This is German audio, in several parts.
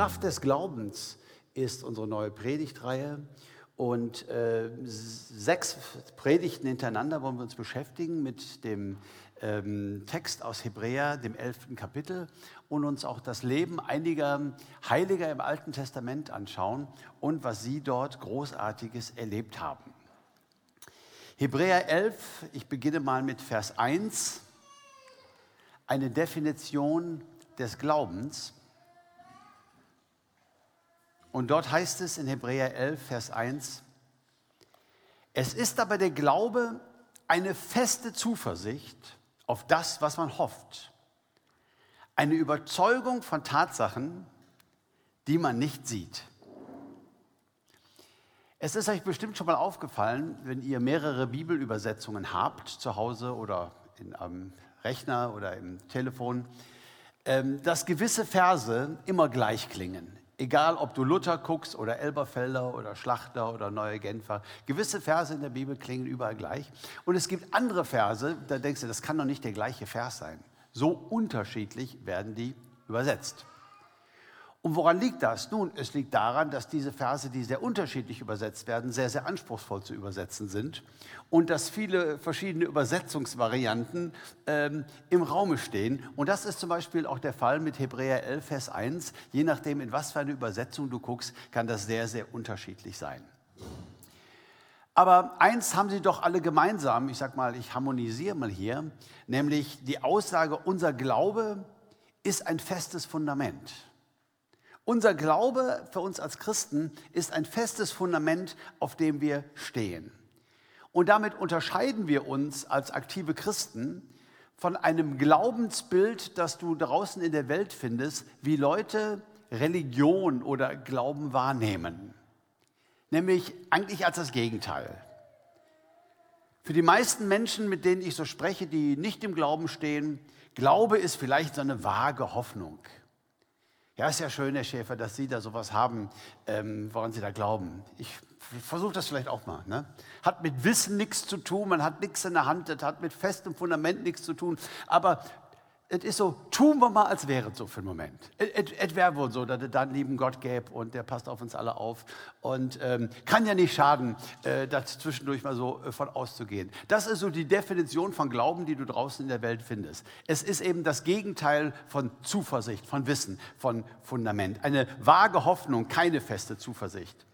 Kraft des Glaubens ist unsere neue Predigtreihe. Und äh, sechs Predigten hintereinander wollen wir uns beschäftigen mit dem ähm, Text aus Hebräer, dem elften Kapitel, und uns auch das Leben einiger Heiliger im Alten Testament anschauen und was sie dort Großartiges erlebt haben. Hebräer 11, ich beginne mal mit Vers 1, eine Definition des Glaubens. Und dort heißt es in Hebräer 11, Vers 1, es ist aber der Glaube eine feste Zuversicht auf das, was man hofft, eine Überzeugung von Tatsachen, die man nicht sieht. Es ist euch bestimmt schon mal aufgefallen, wenn ihr mehrere Bibelübersetzungen habt zu Hause oder in, am Rechner oder im Telefon, ähm, dass gewisse Verse immer gleich klingen. Egal, ob du Luther guckst oder Elberfelder oder Schlachter oder Neue Genfer, gewisse Verse in der Bibel klingen überall gleich. Und es gibt andere Verse, da denkst du, das kann doch nicht der gleiche Vers sein. So unterschiedlich werden die übersetzt. Und woran liegt das? Nun, es liegt daran, dass diese Verse, die sehr unterschiedlich übersetzt werden, sehr, sehr anspruchsvoll zu übersetzen sind und dass viele verschiedene Übersetzungsvarianten ähm, im Raume stehen. Und das ist zum Beispiel auch der Fall mit Hebräer 11, Vers 1. Je nachdem, in was für eine Übersetzung du guckst, kann das sehr, sehr unterschiedlich sein. Aber eins haben sie doch alle gemeinsam, ich sag mal, ich harmonisiere mal hier, nämlich die Aussage, unser Glaube ist ein festes Fundament. Unser Glaube für uns als Christen ist ein festes Fundament, auf dem wir stehen. Und damit unterscheiden wir uns als aktive Christen von einem Glaubensbild, das du draußen in der Welt findest, wie Leute Religion oder Glauben wahrnehmen. Nämlich eigentlich als das Gegenteil. Für die meisten Menschen, mit denen ich so spreche, die nicht im Glauben stehen, Glaube ist vielleicht so eine vage Hoffnung. Ja, ist ja schön, Herr Schäfer, dass Sie da sowas haben, ähm, woran Sie da glauben. Ich versuche das vielleicht auch mal. Ne? Hat mit Wissen nichts zu tun, man hat nichts in der Hand, das hat mit festem Fundament nichts zu tun. Aber es ist so, tun wir mal, als wäre es so für einen Moment. Es wäre wohl so, dass es da einen lieben Gott gäbe und der passt auf uns alle auf. Und ähm, kann ja nicht schaden, äh, das zwischendurch mal so äh, von auszugehen. Das ist so die Definition von Glauben, die du draußen in der Welt findest. Es ist eben das Gegenteil von Zuversicht, von Wissen, von Fundament. Eine vage Hoffnung, keine feste Zuversicht.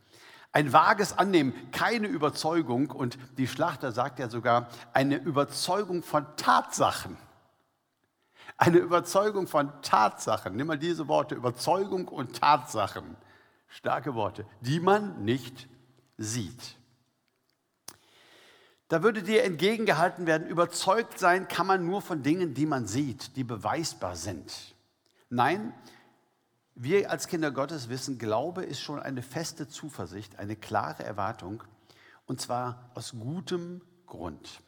Ein vages Annehmen, keine Überzeugung. Und die Schlachter sagt ja sogar, eine Überzeugung von Tatsachen. Eine Überzeugung von Tatsachen, nimm mal diese Worte, Überzeugung und Tatsachen, starke Worte, die man nicht sieht. Da würde dir entgegengehalten werden, überzeugt sein kann man nur von Dingen, die man sieht, die beweisbar sind. Nein, wir als Kinder Gottes wissen, Glaube ist schon eine feste Zuversicht, eine klare Erwartung, und zwar aus gutem Grund.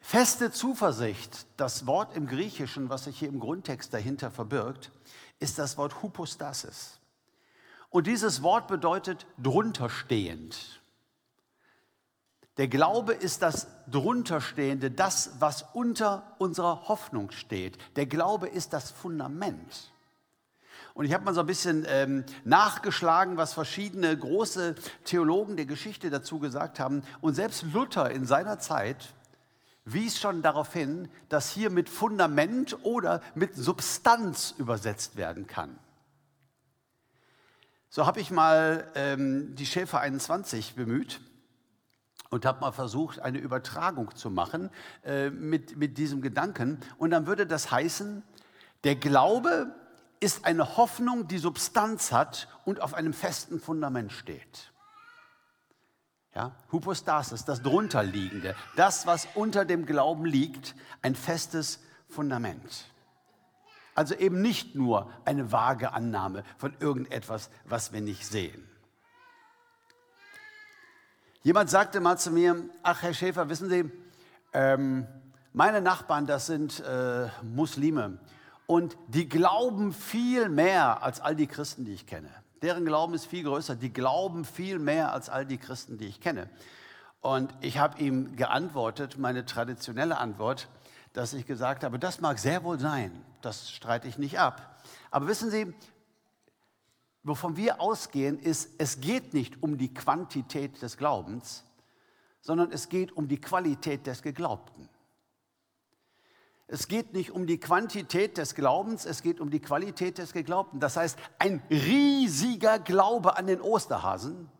Feste Zuversicht, das Wort im Griechischen, was sich hier im Grundtext dahinter verbirgt, ist das Wort Hypostasis. Und dieses Wort bedeutet drunterstehend. Der Glaube ist das Drunterstehende, das, was unter unserer Hoffnung steht. Der Glaube ist das Fundament. Und ich habe mal so ein bisschen ähm, nachgeschlagen, was verschiedene große Theologen der Geschichte dazu gesagt haben. Und selbst Luther in seiner Zeit wies schon darauf hin, dass hier mit Fundament oder mit Substanz übersetzt werden kann. So habe ich mal ähm, die Schäfer 21 bemüht und habe mal versucht, eine Übertragung zu machen äh, mit, mit diesem Gedanken. Und dann würde das heißen, der Glaube ist eine Hoffnung, die Substanz hat und auf einem festen Fundament steht. Ja, Hypostasis, das drunterliegende, das, was unter dem Glauben liegt, ein festes Fundament. Also eben nicht nur eine vage Annahme von irgendetwas, was wir nicht sehen. Jemand sagte mal zu mir, ach Herr Schäfer, wissen Sie, ähm, meine Nachbarn, das sind äh, Muslime und die glauben viel mehr als all die Christen, die ich kenne. Deren Glauben ist viel größer. Die glauben viel mehr als all die Christen, die ich kenne. Und ich habe ihm geantwortet, meine traditionelle Antwort, dass ich gesagt habe, das mag sehr wohl sein, das streite ich nicht ab. Aber wissen Sie, wovon wir ausgehen, ist, es geht nicht um die Quantität des Glaubens, sondern es geht um die Qualität des Geglaubten. Es geht nicht um die Quantität des Glaubens, es geht um die Qualität des Geglaubten. Das heißt, ein riesiger Glaube an den Osterhasen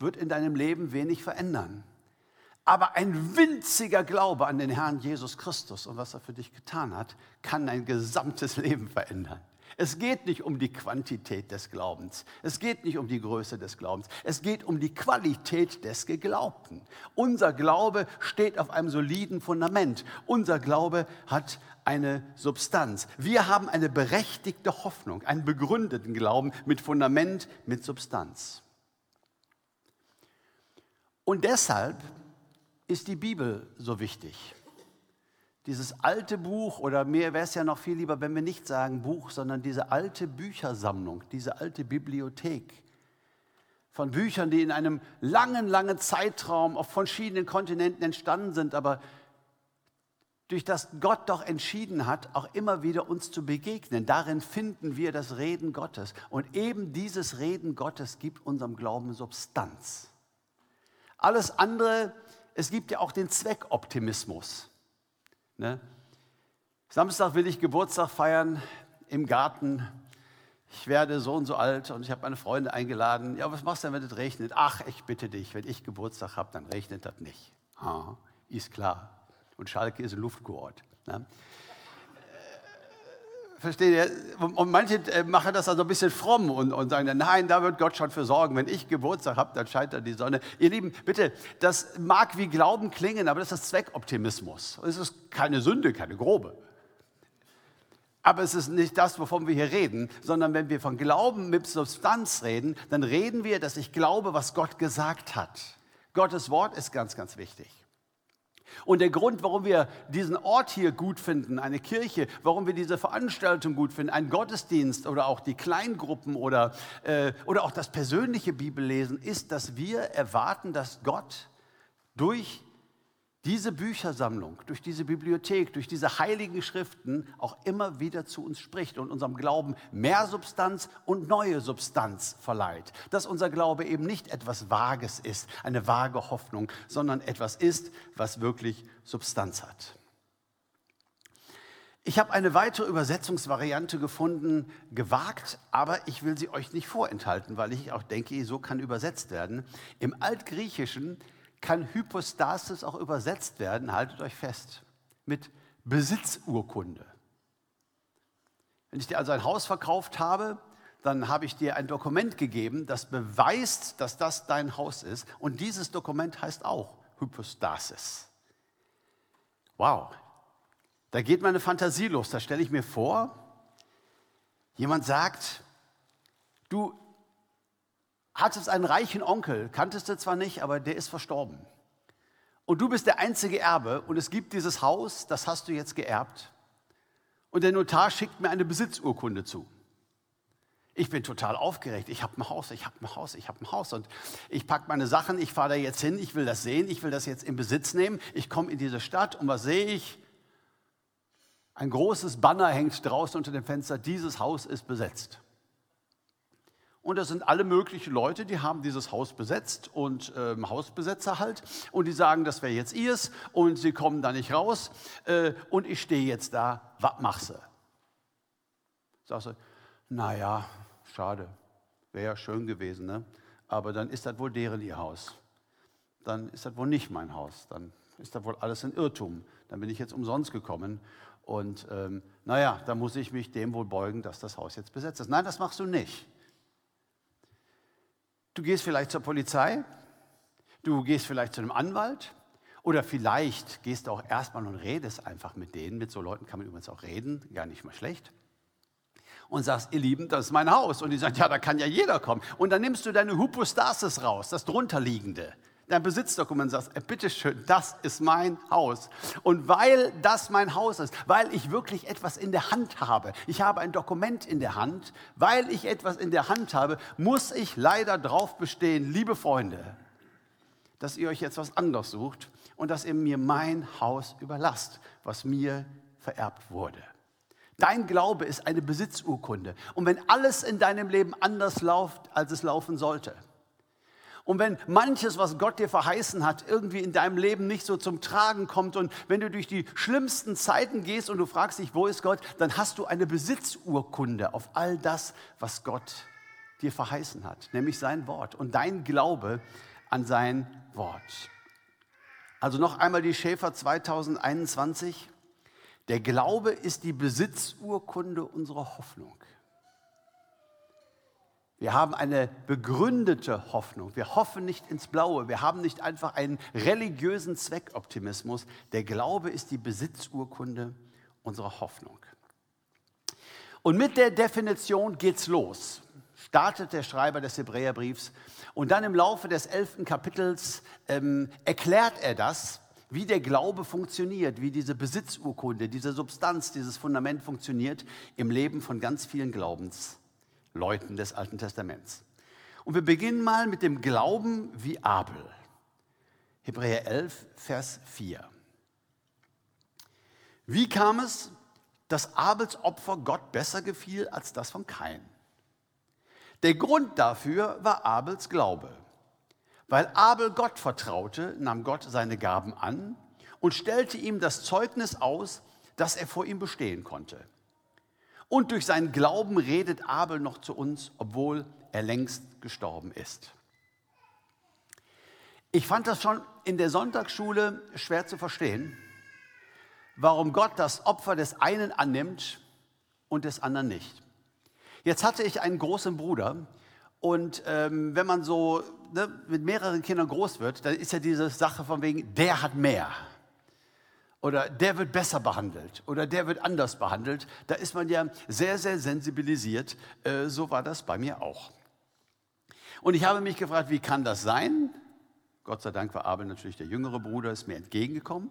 wird in deinem Leben wenig verändern. Aber ein winziger Glaube an den Herrn Jesus Christus und was er für dich getan hat, kann dein gesamtes Leben verändern. Es geht nicht um die Quantität des Glaubens. Es geht nicht um die Größe des Glaubens. Es geht um die Qualität des Geglaubten. Unser Glaube steht auf einem soliden Fundament. Unser Glaube hat eine Substanz. Wir haben eine berechtigte Hoffnung, einen begründeten Glauben mit Fundament, mit Substanz. Und deshalb ist die Bibel so wichtig. Dieses alte Buch, oder mir wäre es ja noch viel lieber, wenn wir nicht sagen Buch, sondern diese alte Büchersammlung, diese alte Bibliothek von Büchern, die in einem langen, langen Zeitraum auf verschiedenen Kontinenten entstanden sind, aber durch das Gott doch entschieden hat, auch immer wieder uns zu begegnen. Darin finden wir das Reden Gottes. Und eben dieses Reden Gottes gibt unserem Glauben Substanz. Alles andere, es gibt ja auch den Zweckoptimismus. Ne? Samstag will ich Geburtstag feiern im Garten. Ich werde so und so alt und ich habe meine Freunde eingeladen. Ja, was machst du denn, wenn es regnet? Ach, ich bitte dich, wenn ich Geburtstag habe, dann regnet das nicht. Ha, ist klar. Und Schalke ist ein Luftkurort. Ne? Versteht ihr? Und manche äh, machen das also ein bisschen fromm und, und sagen dann, nein, da wird Gott schon für sorgen. Wenn ich Geburtstag habe, dann scheint dann die Sonne. Ihr Lieben, bitte, das mag wie Glauben klingen, aber das ist Zweckoptimismus. Es ist keine Sünde, keine grobe. Aber es ist nicht das, wovon wir hier reden, sondern wenn wir von Glauben mit Substanz reden, dann reden wir, dass ich glaube, was Gott gesagt hat. Gottes Wort ist ganz, ganz wichtig. Und der Grund, warum wir diesen Ort hier gut finden, eine Kirche, warum wir diese Veranstaltung gut finden, einen Gottesdienst oder auch die Kleingruppen oder, äh, oder auch das persönliche Bibellesen, ist, dass wir erwarten, dass Gott durch diese Büchersammlung, durch diese Bibliothek, durch diese heiligen Schriften auch immer wieder zu uns spricht und unserem Glauben mehr Substanz und neue Substanz verleiht. Dass unser Glaube eben nicht etwas Vages ist, eine vage Hoffnung, sondern etwas ist, was wirklich Substanz hat. Ich habe eine weitere Übersetzungsvariante gefunden, gewagt, aber ich will sie euch nicht vorenthalten, weil ich auch denke, so kann übersetzt werden. Im Altgriechischen kann Hypostasis auch übersetzt werden, haltet euch fest, mit Besitzurkunde. Wenn ich dir also ein Haus verkauft habe, dann habe ich dir ein Dokument gegeben, das beweist, dass das dein Haus ist. Und dieses Dokument heißt auch Hypostasis. Wow, da geht meine Fantasie los. Da stelle ich mir vor, jemand sagt, du, hattest einen reichen Onkel, kanntest du zwar nicht, aber der ist verstorben. Und du bist der einzige Erbe und es gibt dieses Haus, das hast du jetzt geerbt. Und der Notar schickt mir eine Besitzurkunde zu. Ich bin total aufgeregt. Ich habe ein Haus, ich habe ein Haus, ich habe ein Haus. Und ich packe meine Sachen, ich fahre da jetzt hin, ich will das sehen, ich will das jetzt in Besitz nehmen. Ich komme in diese Stadt und was sehe ich? Ein großes Banner hängt draußen unter dem Fenster, dieses Haus ist besetzt. Und das sind alle möglichen Leute, die haben dieses Haus besetzt und ähm, Hausbesetzer halt. Und die sagen, das wäre jetzt ihrs und sie kommen da nicht raus. Äh, und ich stehe jetzt da, was machst du? Sagst du, naja, schade, wäre ja schön gewesen, ne? aber dann ist das wohl deren ihr Haus. Dann ist das wohl nicht mein Haus. Dann ist das wohl alles ein Irrtum. Dann bin ich jetzt umsonst gekommen. Und ähm, naja, da muss ich mich dem wohl beugen, dass das Haus jetzt besetzt ist. Nein, das machst du nicht. Du gehst vielleicht zur Polizei, du gehst vielleicht zu einem Anwalt oder vielleicht gehst du auch erstmal und redest einfach mit denen. Mit so Leuten kann man übrigens auch reden, gar nicht mal schlecht. Und sagst, ihr Lieben, das ist mein Haus. Und die sagen, ja, da kann ja jeder kommen. Und dann nimmst du deine Hypostasis raus, das drunterliegende dein Besitzdokument sagst, äh, bitteschön, das ist mein Haus. Und weil das mein Haus ist, weil ich wirklich etwas in der Hand habe, ich habe ein Dokument in der Hand, weil ich etwas in der Hand habe, muss ich leider drauf bestehen, liebe Freunde, dass ihr euch jetzt was anderes sucht und dass ihr mir mein Haus überlasst, was mir vererbt wurde. Dein Glaube ist eine Besitzurkunde. Und wenn alles in deinem Leben anders läuft, als es laufen sollte, und wenn manches, was Gott dir verheißen hat, irgendwie in deinem Leben nicht so zum Tragen kommt und wenn du durch die schlimmsten Zeiten gehst und du fragst dich, wo ist Gott, dann hast du eine Besitzurkunde auf all das, was Gott dir verheißen hat, nämlich sein Wort und dein Glaube an sein Wort. Also noch einmal die Schäfer 2021. Der Glaube ist die Besitzurkunde unserer Hoffnung. Wir haben eine begründete Hoffnung. Wir hoffen nicht ins Blaue. Wir haben nicht einfach einen religiösen Zweckoptimismus. Der Glaube ist die Besitzurkunde unserer Hoffnung. Und mit der Definition geht's los. Startet der Schreiber des Hebräerbriefs und dann im Laufe des elften Kapitels ähm, erklärt er das, wie der Glaube funktioniert, wie diese Besitzurkunde, diese Substanz, dieses Fundament funktioniert im Leben von ganz vielen Glaubens. Leuten des Alten Testaments. Und wir beginnen mal mit dem Glauben wie Abel. Hebräer 11, Vers 4. Wie kam es, dass Abels Opfer Gott besser gefiel als das von Kain? Der Grund dafür war Abels Glaube. Weil Abel Gott vertraute, nahm Gott seine Gaben an und stellte ihm das Zeugnis aus, dass er vor ihm bestehen konnte. Und durch seinen Glauben redet Abel noch zu uns, obwohl er längst gestorben ist. Ich fand das schon in der Sonntagsschule schwer zu verstehen, warum Gott das Opfer des einen annimmt und des anderen nicht. Jetzt hatte ich einen großen Bruder und ähm, wenn man so ne, mit mehreren Kindern groß wird, dann ist ja diese Sache von wegen, der hat mehr oder der wird besser behandelt oder der wird anders behandelt. Da ist man ja sehr, sehr sensibilisiert. Äh, so war das bei mir auch. Und ich habe mich gefragt, wie kann das sein? Gott sei Dank war Abel natürlich der jüngere Bruder, ist mir entgegengekommen.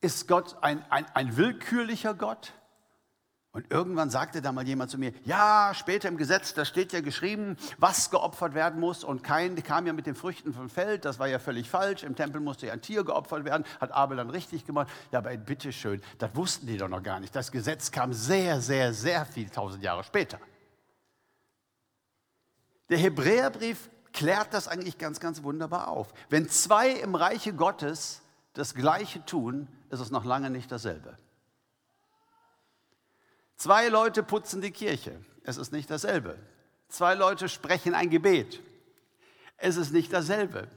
Ist Gott ein, ein, ein willkürlicher Gott? Und irgendwann sagte da mal jemand zu mir, ja, später im Gesetz, da steht ja geschrieben, was geopfert werden muss. Und kein kam ja mit den Früchten vom Feld, das war ja völlig falsch. Im Tempel musste ja ein Tier geopfert werden, hat Abel dann richtig gemacht. Ja, aber bitteschön, das wussten die doch noch gar nicht. Das Gesetz kam sehr, sehr, sehr viel tausend Jahre später. Der Hebräerbrief klärt das eigentlich ganz, ganz wunderbar auf. Wenn zwei im Reiche Gottes das Gleiche tun, ist es noch lange nicht dasselbe. Zwei Leute putzen die Kirche. Es ist nicht dasselbe. Zwei Leute sprechen ein Gebet. Es ist nicht dasselbe.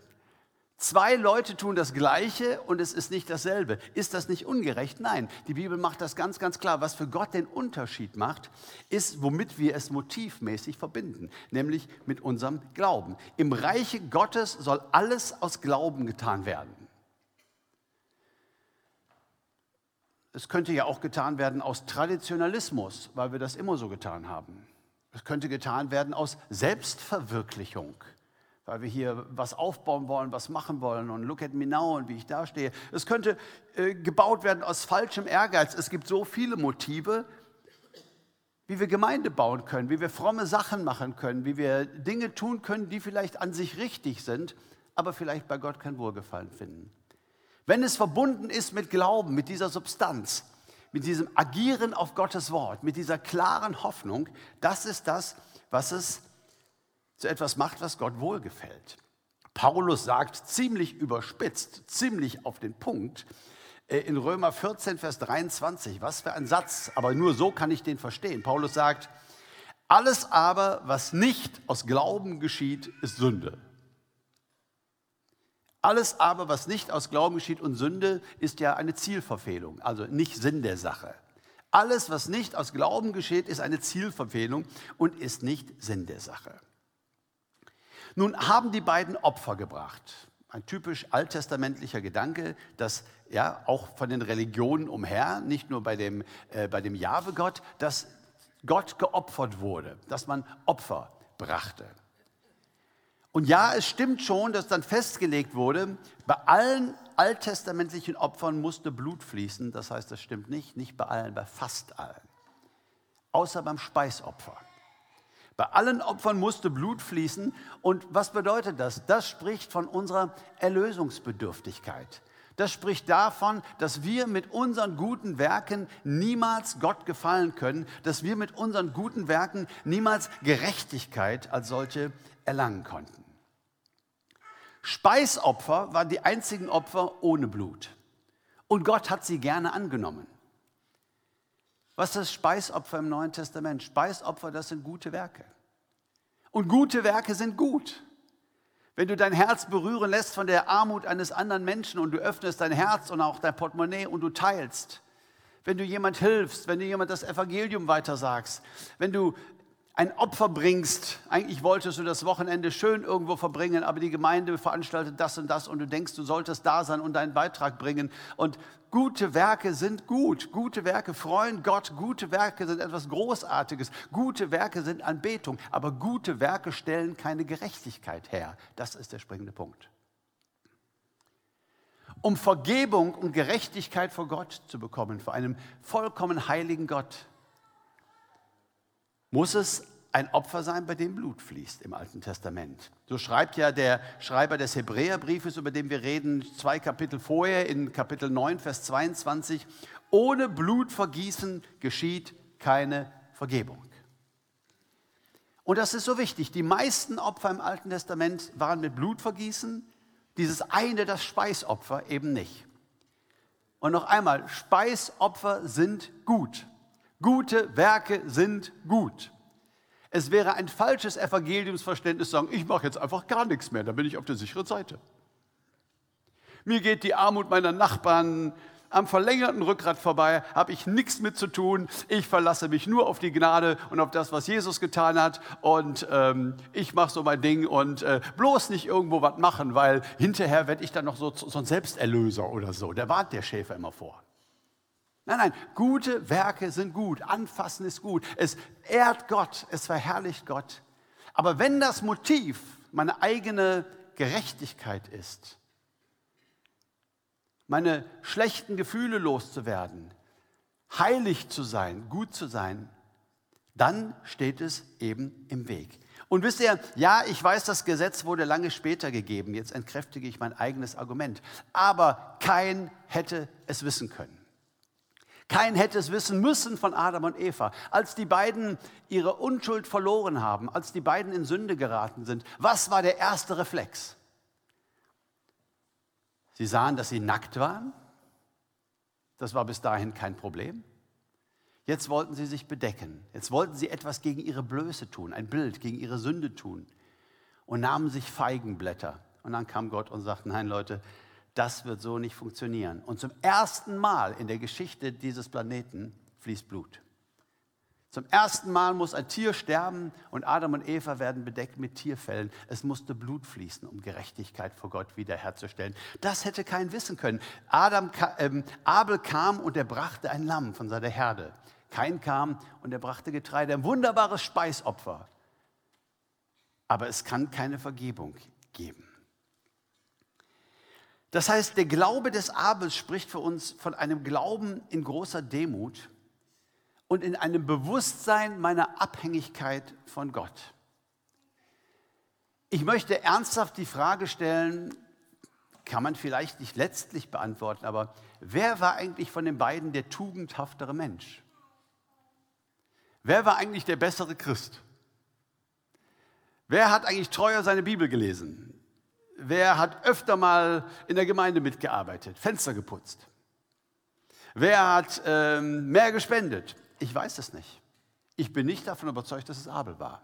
Zwei Leute tun das Gleiche und es ist nicht dasselbe. Ist das nicht ungerecht? Nein, die Bibel macht das ganz, ganz klar. Was für Gott den Unterschied macht, ist, womit wir es motivmäßig verbinden, nämlich mit unserem Glauben. Im Reiche Gottes soll alles aus Glauben getan werden. Es könnte ja auch getan werden aus Traditionalismus, weil wir das immer so getan haben. Es könnte getan werden aus Selbstverwirklichung, weil wir hier was aufbauen wollen, was machen wollen und look at me now und wie ich da stehe. Es könnte äh, gebaut werden aus falschem Ehrgeiz. Es gibt so viele Motive, wie wir Gemeinde bauen können, wie wir fromme Sachen machen können, wie wir Dinge tun können, die vielleicht an sich richtig sind, aber vielleicht bei Gott kein Wohlgefallen finden. Wenn es verbunden ist mit Glauben, mit dieser Substanz, mit diesem Agieren auf Gottes Wort, mit dieser klaren Hoffnung, das ist das, was es zu etwas macht, was Gott wohlgefällt. Paulus sagt ziemlich überspitzt, ziemlich auf den Punkt, äh, in Römer 14, Vers 23, was für ein Satz, aber nur so kann ich den verstehen. Paulus sagt, alles aber, was nicht aus Glauben geschieht, ist Sünde. Alles aber, was nicht aus Glauben geschieht und Sünde, ist ja eine Zielverfehlung, also nicht Sinn der Sache. Alles, was nicht aus Glauben geschieht, ist eine Zielverfehlung und ist nicht Sinn der Sache. Nun haben die beiden Opfer gebracht. Ein typisch alttestamentlicher Gedanke, dass ja auch von den Religionen umher, nicht nur bei dem, äh, bei dem Jahwe-Gott, dass Gott geopfert wurde, dass man Opfer brachte. Und ja, es stimmt schon, dass dann festgelegt wurde, bei allen alttestamentlichen Opfern musste Blut fließen. Das heißt, das stimmt nicht, nicht bei allen, bei fast allen. Außer beim Speisopfer. Bei allen Opfern musste Blut fließen. Und was bedeutet das? Das spricht von unserer Erlösungsbedürftigkeit. Das spricht davon, dass wir mit unseren guten Werken niemals Gott gefallen können, dass wir mit unseren guten Werken niemals Gerechtigkeit als solche erlangen konnten. Speisopfer waren die einzigen Opfer ohne Blut. Und Gott hat sie gerne angenommen. Was ist das Speisopfer im Neuen Testament? Speisopfer, das sind gute Werke. Und gute Werke sind gut. Wenn du dein Herz berühren lässt von der Armut eines anderen Menschen und du öffnest dein Herz und auch dein Portemonnaie und du teilst, wenn du jemand hilfst, wenn du jemand das Evangelium weitersagst, wenn du ein Opfer bringst. Eigentlich wolltest du das Wochenende schön irgendwo verbringen, aber die Gemeinde veranstaltet das und das und du denkst, du solltest da sein und deinen Beitrag bringen. Und gute Werke sind gut. Gute Werke freuen Gott. Gute Werke sind etwas Großartiges. Gute Werke sind Anbetung. Aber gute Werke stellen keine Gerechtigkeit her. Das ist der springende Punkt. Um Vergebung und Gerechtigkeit vor Gott zu bekommen, vor einem vollkommen heiligen Gott, muss es ein Opfer sein, bei dem Blut fließt im Alten Testament. So schreibt ja der Schreiber des Hebräerbriefes, über den wir reden, zwei Kapitel vorher, in Kapitel 9, Vers 22, ohne Blutvergießen geschieht keine Vergebung. Und das ist so wichtig. Die meisten Opfer im Alten Testament waren mit Blutvergießen, dieses eine, das Speisopfer, eben nicht. Und noch einmal, Speisopfer sind gut. Gute Werke sind gut. Es wäre ein falsches Evangeliumsverständnis sagen, ich mache jetzt einfach gar nichts mehr, dann bin ich auf der sicheren Seite. Mir geht die Armut meiner Nachbarn am verlängerten Rückgrat vorbei, habe ich nichts mit zu tun. Ich verlasse mich nur auf die Gnade und auf das, was Jesus getan hat. Und ähm, ich mache so mein Ding und äh, bloß nicht irgendwo was machen, weil hinterher werde ich dann noch so, so ein Selbsterlöser oder so. Der warnt der Schäfer immer vor. Nein, nein, gute Werke sind gut, anfassen ist gut, es ehrt Gott, es verherrlicht Gott. Aber wenn das Motiv meine eigene Gerechtigkeit ist, meine schlechten Gefühle loszuwerden, heilig zu sein, gut zu sein, dann steht es eben im Weg. Und wisst ihr, ja, ich weiß, das Gesetz wurde lange später gegeben, jetzt entkräftige ich mein eigenes Argument, aber kein hätte es wissen können. Kein hätte es wissen müssen von Adam und Eva. Als die beiden ihre Unschuld verloren haben, als die beiden in Sünde geraten sind, was war der erste Reflex? Sie sahen, dass sie nackt waren. Das war bis dahin kein Problem. Jetzt wollten sie sich bedecken. Jetzt wollten sie etwas gegen ihre Blöße tun, ein Bild gegen ihre Sünde tun und nahmen sich Feigenblätter. Und dann kam Gott und sagte, nein Leute, das wird so nicht funktionieren. Und zum ersten Mal in der Geschichte dieses Planeten fließt Blut. Zum ersten Mal muss ein Tier sterben und Adam und Eva werden bedeckt mit Tierfällen. Es musste Blut fließen, um Gerechtigkeit vor Gott wiederherzustellen. Das hätte kein wissen können. Adam, äh, Abel kam und er brachte ein Lamm von seiner Herde. Kein kam und er brachte Getreide, ein wunderbares Speisopfer. Aber es kann keine Vergebung geben. Das heißt, der Glaube des Abels spricht für uns von einem Glauben in großer Demut und in einem Bewusstsein meiner Abhängigkeit von Gott. Ich möchte ernsthaft die Frage stellen, kann man vielleicht nicht letztlich beantworten, aber wer war eigentlich von den beiden der tugendhaftere Mensch? Wer war eigentlich der bessere Christ? Wer hat eigentlich treuer seine Bibel gelesen? Wer hat öfter mal in der Gemeinde mitgearbeitet, Fenster geputzt? Wer hat ähm, mehr gespendet? Ich weiß es nicht. Ich bin nicht davon überzeugt, dass es Abel war.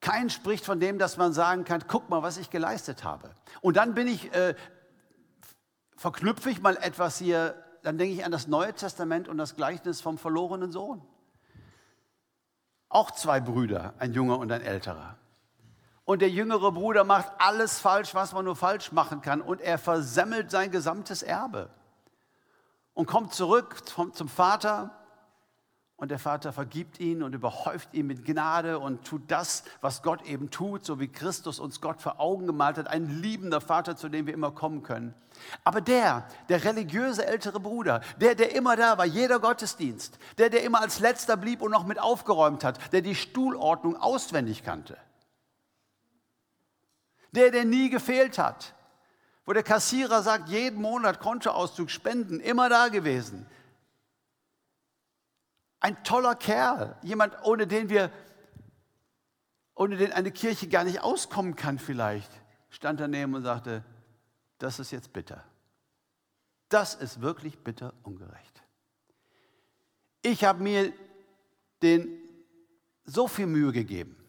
Kein spricht von dem, dass man sagen kann, guck mal, was ich geleistet habe. Und dann bin ich, äh, verknüpfe ich mal etwas hier, dann denke ich an das Neue Testament und das Gleichnis vom verlorenen Sohn. Auch zwei Brüder, ein junger und ein älterer. Und der jüngere Bruder macht alles falsch, was man nur falsch machen kann. Und er versemmelt sein gesamtes Erbe. Und kommt zurück zum Vater Und der Vater vergibt ihn und überhäuft ihn mit Gnade und tut das, was Gott eben tut, so wie Christus uns Gott vor Augen gemalt hat. Ein liebender Vater, zu dem wir immer kommen können. Aber der, der religiöse ältere Bruder, der, der immer da war, jeder Gottesdienst, der, der immer als letzter blieb und noch mit aufgeräumt hat, der die Stuhlordnung auswendig kannte, der, der nie gefehlt hat, wo der Kassierer sagt, jeden Monat Kontoauszug spenden, immer da gewesen, ein toller Kerl, jemand, ohne den wir, ohne den eine Kirche gar nicht auskommen kann vielleicht, stand daneben und sagte, das ist jetzt bitter. Das ist wirklich bitter ungerecht. Ich habe mir den so viel Mühe gegeben.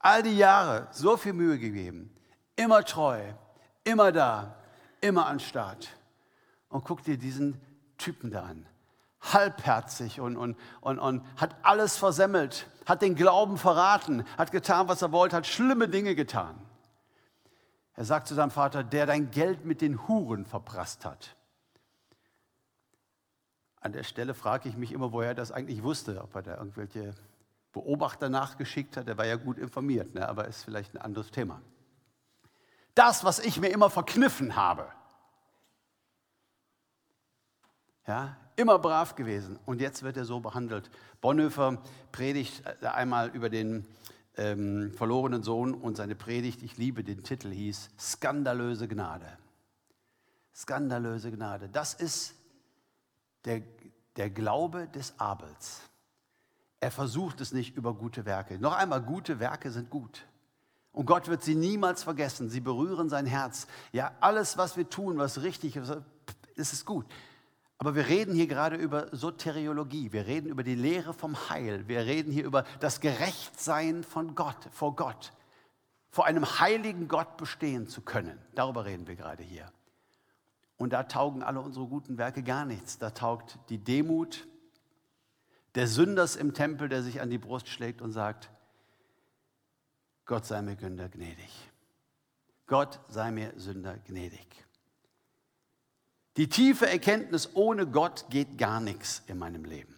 All die Jahre so viel Mühe gegeben. Immer treu, immer da, immer an Start. Und guck dir diesen Typen da an. Halbherzig und, und, und, und hat alles versemmelt, hat den Glauben verraten, hat getan, was er wollte, hat schlimme Dinge getan. Er sagt zu seinem Vater, der dein Geld mit den Huren verprasst hat. An der Stelle frage ich mich immer, woher er das eigentlich wusste, ob er da irgendwelche Beobachter nachgeschickt hat. Er war ja gut informiert, ne? aber ist vielleicht ein anderes Thema. Das, was ich mir immer verkniffen habe, Ja, immer brav gewesen und jetzt wird er so behandelt. Bonhoeffer predigt einmal über den ähm, verlorenen Sohn und seine Predigt, ich liebe den Titel, hieß Skandalöse Gnade. Skandalöse Gnade. Das ist der, der Glaube des Abels. Er versucht es nicht über gute Werke. Noch einmal, gute Werke sind gut. Und Gott wird sie niemals vergessen. Sie berühren sein Herz. Ja, alles, was wir tun, was richtig ist, ist gut. Aber wir reden hier gerade über Soteriologie, wir reden über die Lehre vom Heil, wir reden hier über das Gerechtsein von Gott, vor Gott, vor einem heiligen Gott bestehen zu können. Darüber reden wir gerade hier. Und da taugen alle unsere guten Werke gar nichts. Da taugt die Demut der Sünders im Tempel, der sich an die Brust schlägt und sagt, Gott sei mir Sünder gnädig. Gott sei mir Sünder gnädig. Die tiefe Erkenntnis, ohne Gott geht gar nichts in meinem Leben.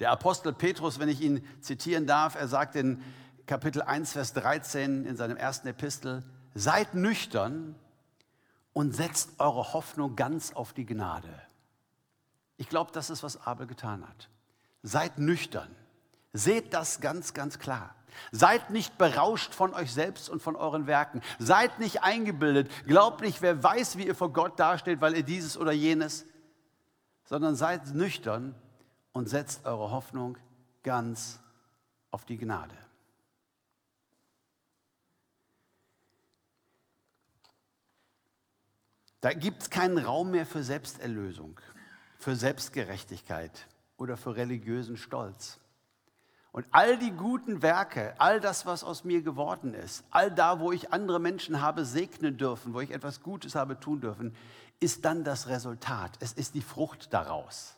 Der Apostel Petrus, wenn ich ihn zitieren darf, er sagt in Kapitel 1, Vers 13 in seinem ersten Epistel, seid nüchtern und setzt eure Hoffnung ganz auf die Gnade. Ich glaube, das ist, was Abel getan hat. Seid nüchtern. Seht das ganz, ganz klar. Seid nicht berauscht von euch selbst und von euren Werken. Seid nicht eingebildet. Glaubt nicht, wer weiß, wie ihr vor Gott dasteht, weil ihr dieses oder jenes, sondern seid nüchtern und setzt eure Hoffnung ganz auf die Gnade. Da gibt es keinen Raum mehr für Selbsterlösung, für Selbstgerechtigkeit oder für religiösen Stolz. Und all die guten Werke, all das, was aus mir geworden ist, all da, wo ich andere Menschen habe segnen dürfen, wo ich etwas Gutes habe tun dürfen, ist dann das Resultat. Es ist die Frucht daraus.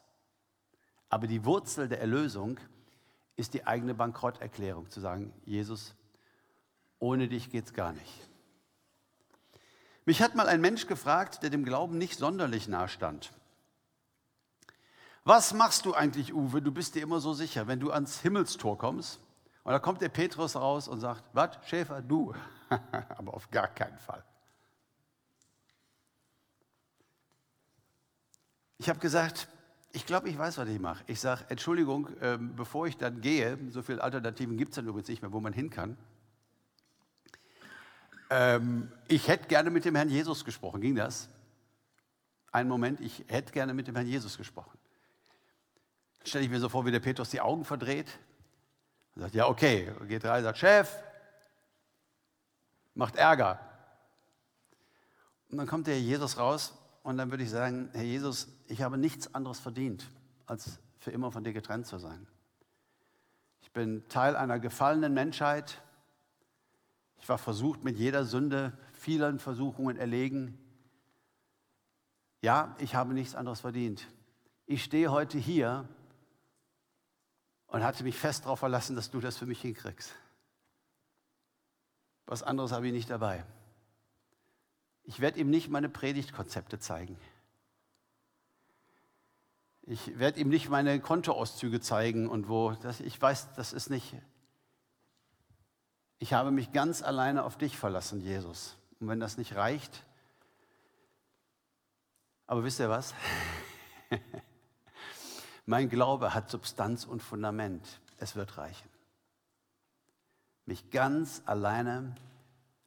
Aber die Wurzel der Erlösung ist die eigene Bankrotterklärung, zu sagen, Jesus, ohne dich geht es gar nicht. Mich hat mal ein Mensch gefragt, der dem Glauben nicht sonderlich nahe stand. Was machst du eigentlich, Uwe? Du bist dir immer so sicher, wenn du ans Himmelstor kommst. Und da kommt der Petrus raus und sagt, was, Schäfer, du? Aber auf gar keinen Fall. Ich habe gesagt, ich glaube, ich weiß, was ich mache. Ich sage, Entschuldigung, ähm, bevor ich dann gehe, so viele Alternativen gibt es dann übrigens nicht mehr, wo man hin kann. Ähm, ich hätte gerne mit dem Herrn Jesus gesprochen. Ging das? Einen Moment, ich hätte gerne mit dem Herrn Jesus gesprochen stelle ich mir so vor, wie der Petrus die Augen verdreht und sagt, ja, okay, und geht rein, sagt, Chef, macht Ärger. Und dann kommt der Jesus raus und dann würde ich sagen, Herr Jesus, ich habe nichts anderes verdient, als für immer von dir getrennt zu sein. Ich bin Teil einer gefallenen Menschheit. Ich war versucht mit jeder Sünde, vielen Versuchungen erlegen. Ja, ich habe nichts anderes verdient. Ich stehe heute hier und hatte mich fest darauf verlassen, dass du das für mich hinkriegst. Was anderes habe ich nicht dabei. Ich werde ihm nicht meine Predigtkonzepte zeigen. Ich werde ihm nicht meine Kontoauszüge zeigen und wo. Das, ich weiß, das ist nicht. Ich habe mich ganz alleine auf dich verlassen, Jesus. Und wenn das nicht reicht, aber wisst ihr was? mein Glaube hat Substanz und Fundament. Es wird reichen. Mich ganz alleine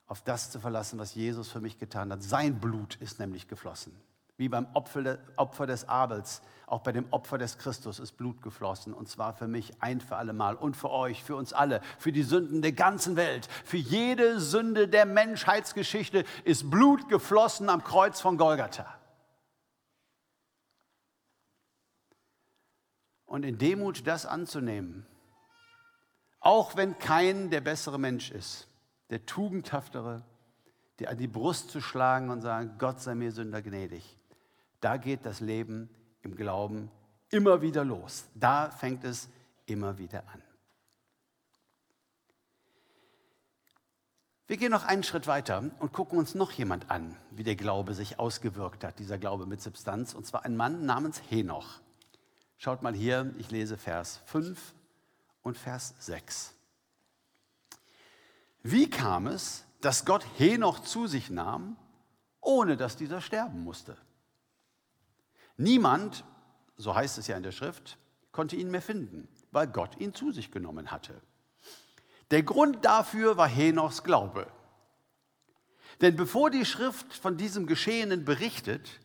auf das zu verlassen, was Jesus für mich getan hat. Sein Blut ist nämlich geflossen. Wie beim Opfer des Abels, auch bei dem Opfer des Christus ist Blut geflossen. Und zwar für mich ein für alle Mal und für euch, für uns alle, für die Sünden der ganzen Welt. Für jede Sünde der Menschheitsgeschichte ist Blut geflossen am Kreuz von Golgatha. Und in Demut das anzunehmen, auch wenn kein der bessere Mensch ist, der tugendhaftere, der an die Brust zu schlagen und sagen, Gott sei mir Sünder gnädig. Da geht das Leben im Glauben immer wieder los. Da fängt es immer wieder an. Wir gehen noch einen Schritt weiter und gucken uns noch jemand an, wie der Glaube sich ausgewirkt hat, dieser Glaube mit Substanz, und zwar ein Mann namens Henoch. Schaut mal hier, ich lese Vers 5 und Vers 6. Wie kam es, dass Gott Henoch zu sich nahm, ohne dass dieser sterben musste? Niemand, so heißt es ja in der Schrift, konnte ihn mehr finden, weil Gott ihn zu sich genommen hatte. Der Grund dafür war Henochs Glaube. Denn bevor die Schrift von diesem Geschehenen berichtet,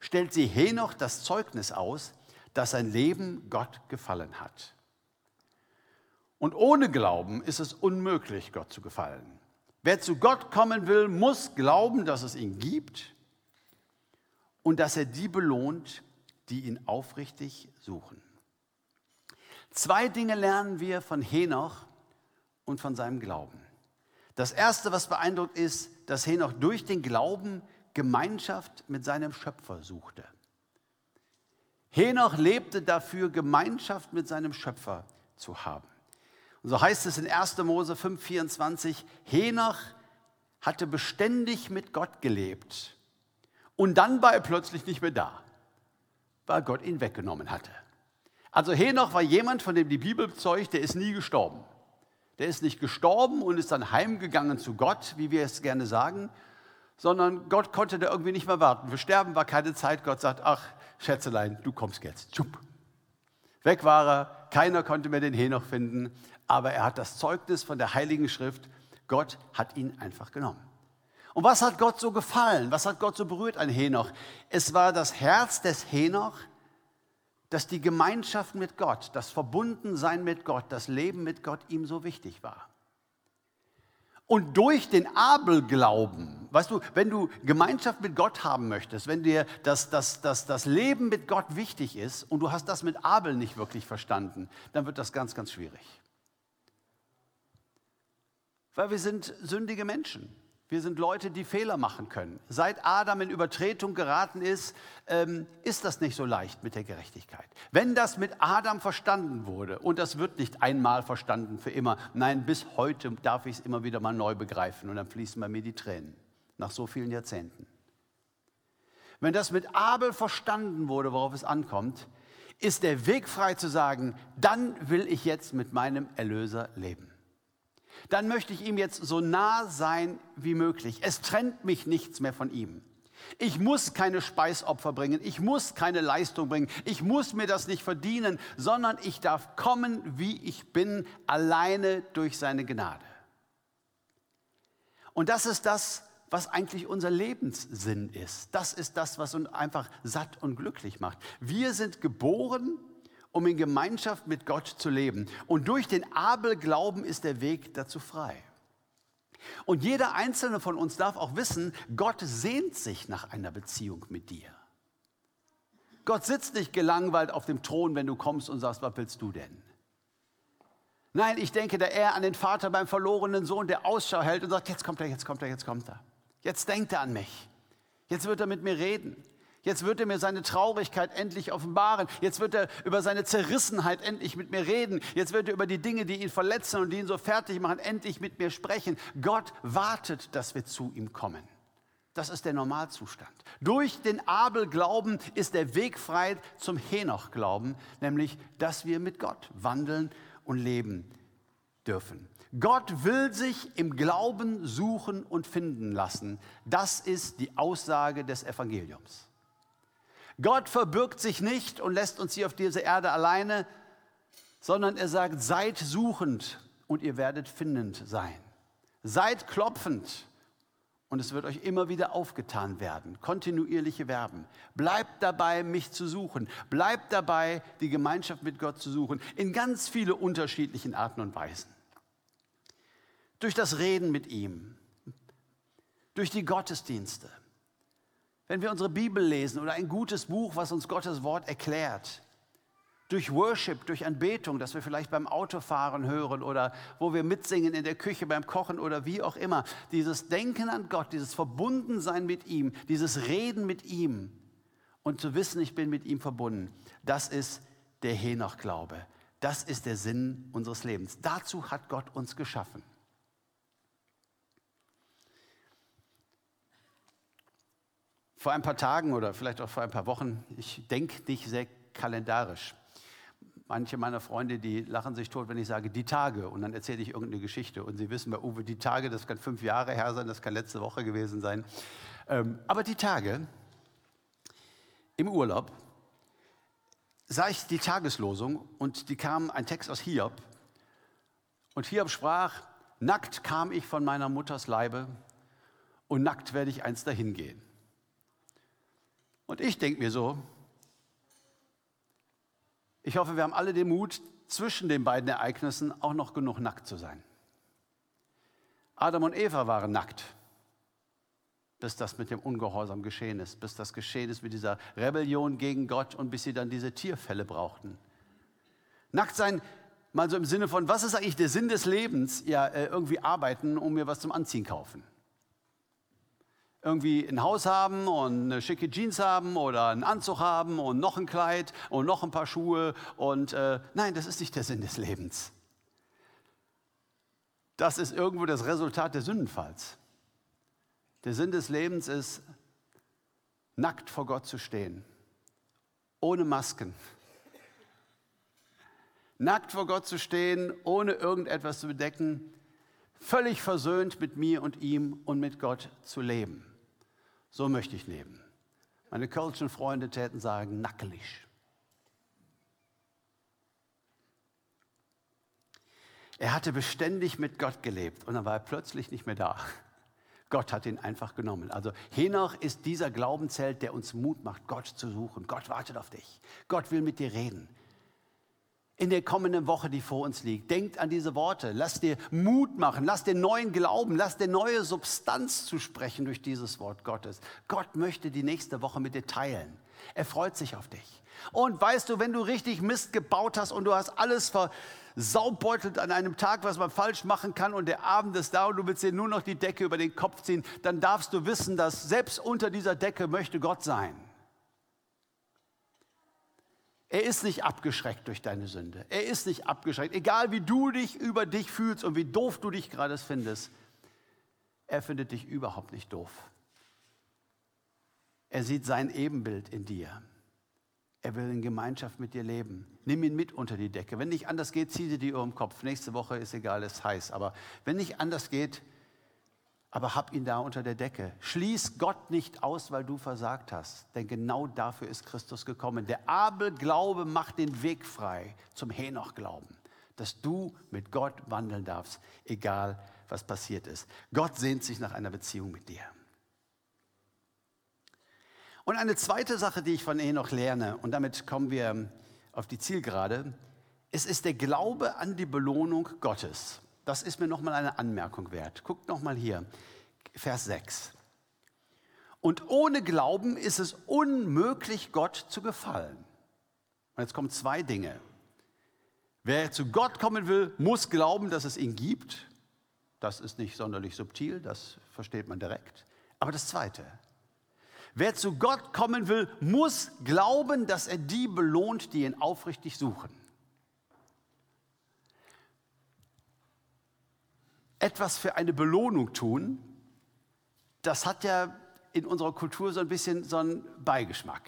stellt sie Henoch das Zeugnis aus, dass sein Leben Gott gefallen hat. Und ohne Glauben ist es unmöglich, Gott zu gefallen. Wer zu Gott kommen will, muss glauben, dass es ihn gibt und dass er die belohnt, die ihn aufrichtig suchen. Zwei Dinge lernen wir von Henoch und von seinem Glauben. Das erste, was beeindruckt ist, dass Henoch durch den Glauben Gemeinschaft mit seinem Schöpfer suchte. Henoch lebte dafür, Gemeinschaft mit seinem Schöpfer zu haben. Und so heißt es in 1. Mose 5,24, Henoch hatte beständig mit Gott gelebt und dann war er plötzlich nicht mehr da, weil Gott ihn weggenommen hatte. Also Henoch war jemand, von dem die Bibel bezeugt, der ist nie gestorben. Der ist nicht gestorben und ist dann heimgegangen zu Gott, wie wir es gerne sagen, sondern Gott konnte da irgendwie nicht mehr warten. Für Sterben war keine Zeit. Gott sagt, ach, Schätzelein, du kommst jetzt. Tschupp. Weg war er, keiner konnte mehr den Henoch finden, aber er hat das Zeugnis von der Heiligen Schrift, Gott hat ihn einfach genommen. Und was hat Gott so gefallen? Was hat Gott so berührt an Henoch? Es war das Herz des Henoch, dass die Gemeinschaft mit Gott, das Verbundensein mit Gott, das Leben mit Gott ihm so wichtig war. Und durch den Abelglauben, weißt du, wenn du Gemeinschaft mit Gott haben möchtest, wenn dir das, das, das, das Leben mit Gott wichtig ist und du hast das mit Abel nicht wirklich verstanden, dann wird das ganz, ganz schwierig. Weil wir sind sündige Menschen. Wir sind Leute, die Fehler machen können. Seit Adam in Übertretung geraten ist, ähm, ist das nicht so leicht mit der Gerechtigkeit. Wenn das mit Adam verstanden wurde, und das wird nicht einmal verstanden für immer, nein, bis heute darf ich es immer wieder mal neu begreifen und dann fließen bei mir die Tränen, nach so vielen Jahrzehnten. Wenn das mit Abel verstanden wurde, worauf es ankommt, ist der Weg frei zu sagen, dann will ich jetzt mit meinem Erlöser leben dann möchte ich ihm jetzt so nah sein wie möglich. Es trennt mich nichts mehr von ihm. Ich muss keine Speisopfer bringen, ich muss keine Leistung bringen, ich muss mir das nicht verdienen, sondern ich darf kommen, wie ich bin, alleine durch seine Gnade. Und das ist das, was eigentlich unser Lebenssinn ist. Das ist das, was uns einfach satt und glücklich macht. Wir sind geboren um in Gemeinschaft mit Gott zu leben. Und durch den Abelglauben ist der Weg dazu frei. Und jeder einzelne von uns darf auch wissen, Gott sehnt sich nach einer Beziehung mit dir. Gott sitzt nicht gelangweilt auf dem Thron, wenn du kommst und sagst, was willst du denn? Nein, ich denke da eher an den Vater beim verlorenen Sohn, der Ausschau hält und sagt, jetzt kommt er, jetzt kommt er, jetzt kommt er. Jetzt denkt er an mich. Jetzt wird er mit mir reden. Jetzt wird er mir seine Traurigkeit endlich offenbaren. Jetzt wird er über seine Zerrissenheit endlich mit mir reden. Jetzt wird er über die Dinge, die ihn verletzen und die ihn so fertig machen, endlich mit mir sprechen. Gott wartet, dass wir zu ihm kommen. Das ist der Normalzustand. Durch den Abel-Glauben ist der Weg frei zum Henoch-Glauben, nämlich, dass wir mit Gott wandeln und leben dürfen. Gott will sich im Glauben suchen und finden lassen. Das ist die Aussage des Evangeliums. Gott verbirgt sich nicht und lässt uns hier auf dieser Erde alleine, sondern er sagt, seid suchend und ihr werdet findend sein. Seid klopfend und es wird euch immer wieder aufgetan werden. Kontinuierliche Verben. Bleibt dabei, mich zu suchen. Bleibt dabei, die Gemeinschaft mit Gott zu suchen. In ganz viele unterschiedlichen Arten und Weisen. Durch das Reden mit ihm. Durch die Gottesdienste. Wenn wir unsere Bibel lesen oder ein gutes Buch, was uns Gottes Wort erklärt durch Worship, durch Anbetung, das wir vielleicht beim Autofahren hören oder wo wir mitsingen in der Küche beim Kochen oder wie auch immer. Dieses Denken an Gott, dieses Verbundensein mit ihm, dieses Reden mit ihm und zu wissen, ich bin mit ihm verbunden, das ist der Henoch-Glaube. Das ist der Sinn unseres Lebens. Dazu hat Gott uns geschaffen. Vor ein paar Tagen oder vielleicht auch vor ein paar Wochen, ich denke nicht sehr kalendarisch. Manche meiner Freunde, die lachen sich tot, wenn ich sage, die Tage. Und dann erzähle ich irgendeine Geschichte. Und sie wissen bei Uwe, die Tage, das kann fünf Jahre her sein, das kann letzte Woche gewesen sein. Ähm, aber die Tage im Urlaub sah ich die Tageslosung und die kam ein Text aus Hiob. Und Hiob sprach, nackt kam ich von meiner Mutters Leibe und nackt werde ich einst dahin gehen. Und ich denke mir so, ich hoffe, wir haben alle den Mut, zwischen den beiden Ereignissen auch noch genug nackt zu sein. Adam und Eva waren nackt, bis das mit dem Ungehorsam geschehen ist, bis das geschehen ist mit dieser Rebellion gegen Gott und bis sie dann diese Tierfälle brauchten. Nackt sein, mal so im Sinne von, was ist eigentlich der Sinn des Lebens? Ja, äh, irgendwie arbeiten und mir was zum Anziehen kaufen irgendwie ein Haus haben und schicke Jeans haben oder einen Anzug haben und noch ein Kleid und noch ein paar Schuhe. Und äh, nein, das ist nicht der Sinn des Lebens. Das ist irgendwo das Resultat des Sündenfalls. Der Sinn des Lebens ist, nackt vor Gott zu stehen, ohne Masken. Nackt vor Gott zu stehen, ohne irgendetwas zu bedecken, völlig versöhnt mit mir und ihm und mit Gott zu leben. So möchte ich leben. Meine kölschen Freunde täten sagen, nackelig. Er hatte beständig mit Gott gelebt und dann war er plötzlich nicht mehr da. Gott hat ihn einfach genommen. Also Henoch ist dieser Glaubenszelt, der uns Mut macht, Gott zu suchen. Gott wartet auf dich. Gott will mit dir reden in der kommenden Woche, die vor uns liegt. Denkt an diese Worte. Lass dir Mut machen. Lass dir neuen Glauben. Lass dir neue Substanz zu sprechen durch dieses Wort Gottes. Gott möchte die nächste Woche mit dir teilen. Er freut sich auf dich. Und weißt du, wenn du richtig Mist gebaut hast und du hast alles versaubeutelt an einem Tag, was man falsch machen kann und der Abend ist da und du willst dir nur noch die Decke über den Kopf ziehen, dann darfst du wissen, dass selbst unter dieser Decke möchte Gott sein. Er ist nicht abgeschreckt durch deine Sünde. Er ist nicht abgeschreckt. Egal wie du dich über dich fühlst und wie doof du dich gerade findest, er findet dich überhaupt nicht doof. Er sieht sein Ebenbild in dir. Er will in Gemeinschaft mit dir leben. Nimm ihn mit unter die Decke. Wenn nicht anders geht, zieh dir die Uhr im Kopf. Nächste Woche ist egal, es ist heiß. Aber wenn nicht anders geht, aber hab ihn da unter der Decke. Schließ Gott nicht aus, weil du versagt hast, denn genau dafür ist Christus gekommen. Der Abel-Glaube macht den Weg frei zum Henoch-Glauben, dass du mit Gott wandeln darfst, egal was passiert ist. Gott sehnt sich nach einer Beziehung mit dir. Und eine zweite Sache, die ich von Henoch lerne, und damit kommen wir auf die Zielgerade, es ist der Glaube an die Belohnung Gottes. Das ist mir nochmal eine Anmerkung wert. Guckt nochmal hier, Vers 6. Und ohne Glauben ist es unmöglich, Gott zu gefallen. Und jetzt kommen zwei Dinge. Wer zu Gott kommen will, muss glauben, dass es ihn gibt. Das ist nicht sonderlich subtil, das versteht man direkt. Aber das Zweite, wer zu Gott kommen will, muss glauben, dass er die belohnt, die ihn aufrichtig suchen. Etwas für eine Belohnung tun, das hat ja in unserer Kultur so ein bisschen so ein Beigeschmack.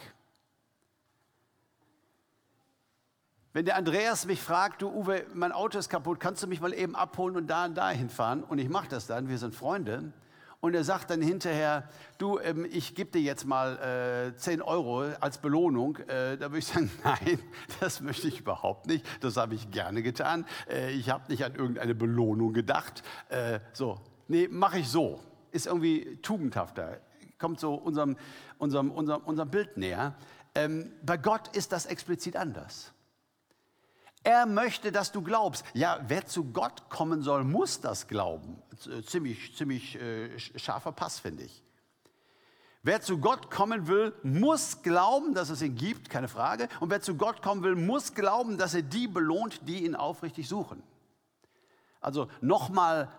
Wenn der Andreas mich fragt, du Uwe, mein Auto ist kaputt, kannst du mich mal eben abholen und da und da hinfahren? Und ich mache das dann, wir sind Freunde. Und er sagt dann hinterher, du, ähm, ich gebe dir jetzt mal äh, 10 Euro als Belohnung. Äh, da würde ich sagen, nein, das möchte ich überhaupt nicht. Das habe ich gerne getan. Äh, ich habe nicht an irgendeine Belohnung gedacht. Äh, so, nee, mache ich so. Ist irgendwie tugendhafter. Kommt so unserem, unserem, unserem, unserem Bild näher. Ähm, bei Gott ist das explizit anders. Er möchte, dass du glaubst. Ja, wer zu Gott kommen soll, muss das glauben. Äh, ziemlich, ziemlich äh, scharfer Pass, finde ich. Wer zu Gott kommen will, muss glauben, dass es ihn gibt, keine Frage. Und wer zu Gott kommen will, muss glauben, dass er die belohnt, die ihn aufrichtig suchen. Also nochmal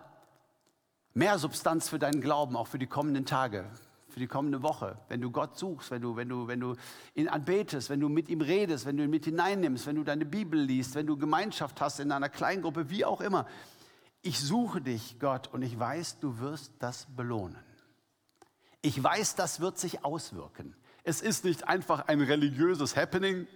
mehr Substanz für deinen Glauben, auch für die kommenden Tage für die kommende Woche, wenn du Gott suchst, wenn du, wenn du, wenn du ihn anbetest, wenn du mit ihm redest, wenn du ihn mit hineinnimmst, wenn du deine Bibel liest, wenn du Gemeinschaft hast in einer Kleingruppe, wie auch immer. Ich suche dich, Gott, und ich weiß, du wirst das belohnen. Ich weiß, das wird sich auswirken. Es ist nicht einfach ein religiöses Happening.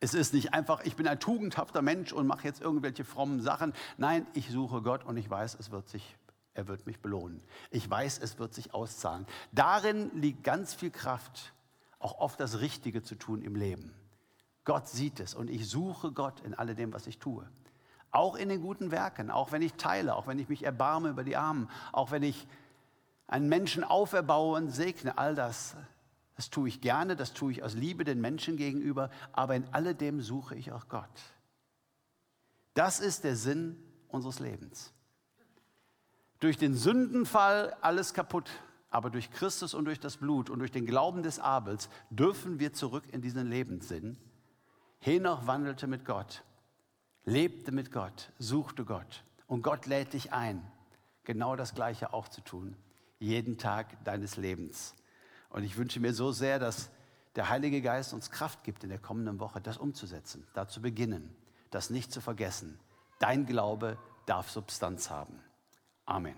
Es ist nicht einfach, ich bin ein tugendhafter Mensch und mache jetzt irgendwelche frommen Sachen. Nein, ich suche Gott und ich weiß, es wird sich er wird mich belohnen. Ich weiß, es wird sich auszahlen. Darin liegt ganz viel Kraft, auch oft das Richtige zu tun im Leben. Gott sieht es und ich suche Gott in alledem, was ich tue. Auch in den guten Werken, auch wenn ich teile, auch wenn ich mich erbarme über die Armen, auch wenn ich einen Menschen auferbaue und segne, all das, das tue ich gerne, das tue ich aus Liebe den Menschen gegenüber, aber in alledem suche ich auch Gott. Das ist der Sinn unseres Lebens. Durch den Sündenfall alles kaputt, aber durch Christus und durch das Blut und durch den Glauben des Abels dürfen wir zurück in diesen Lebenssinn. Henoch wandelte mit Gott, lebte mit Gott, suchte Gott und Gott lädt dich ein, genau das Gleiche auch zu tun, jeden Tag deines Lebens. Und ich wünsche mir so sehr, dass der Heilige Geist uns Kraft gibt in der kommenden Woche, das umzusetzen, da zu beginnen, das nicht zu vergessen. Dein Glaube darf Substanz haben. Amen.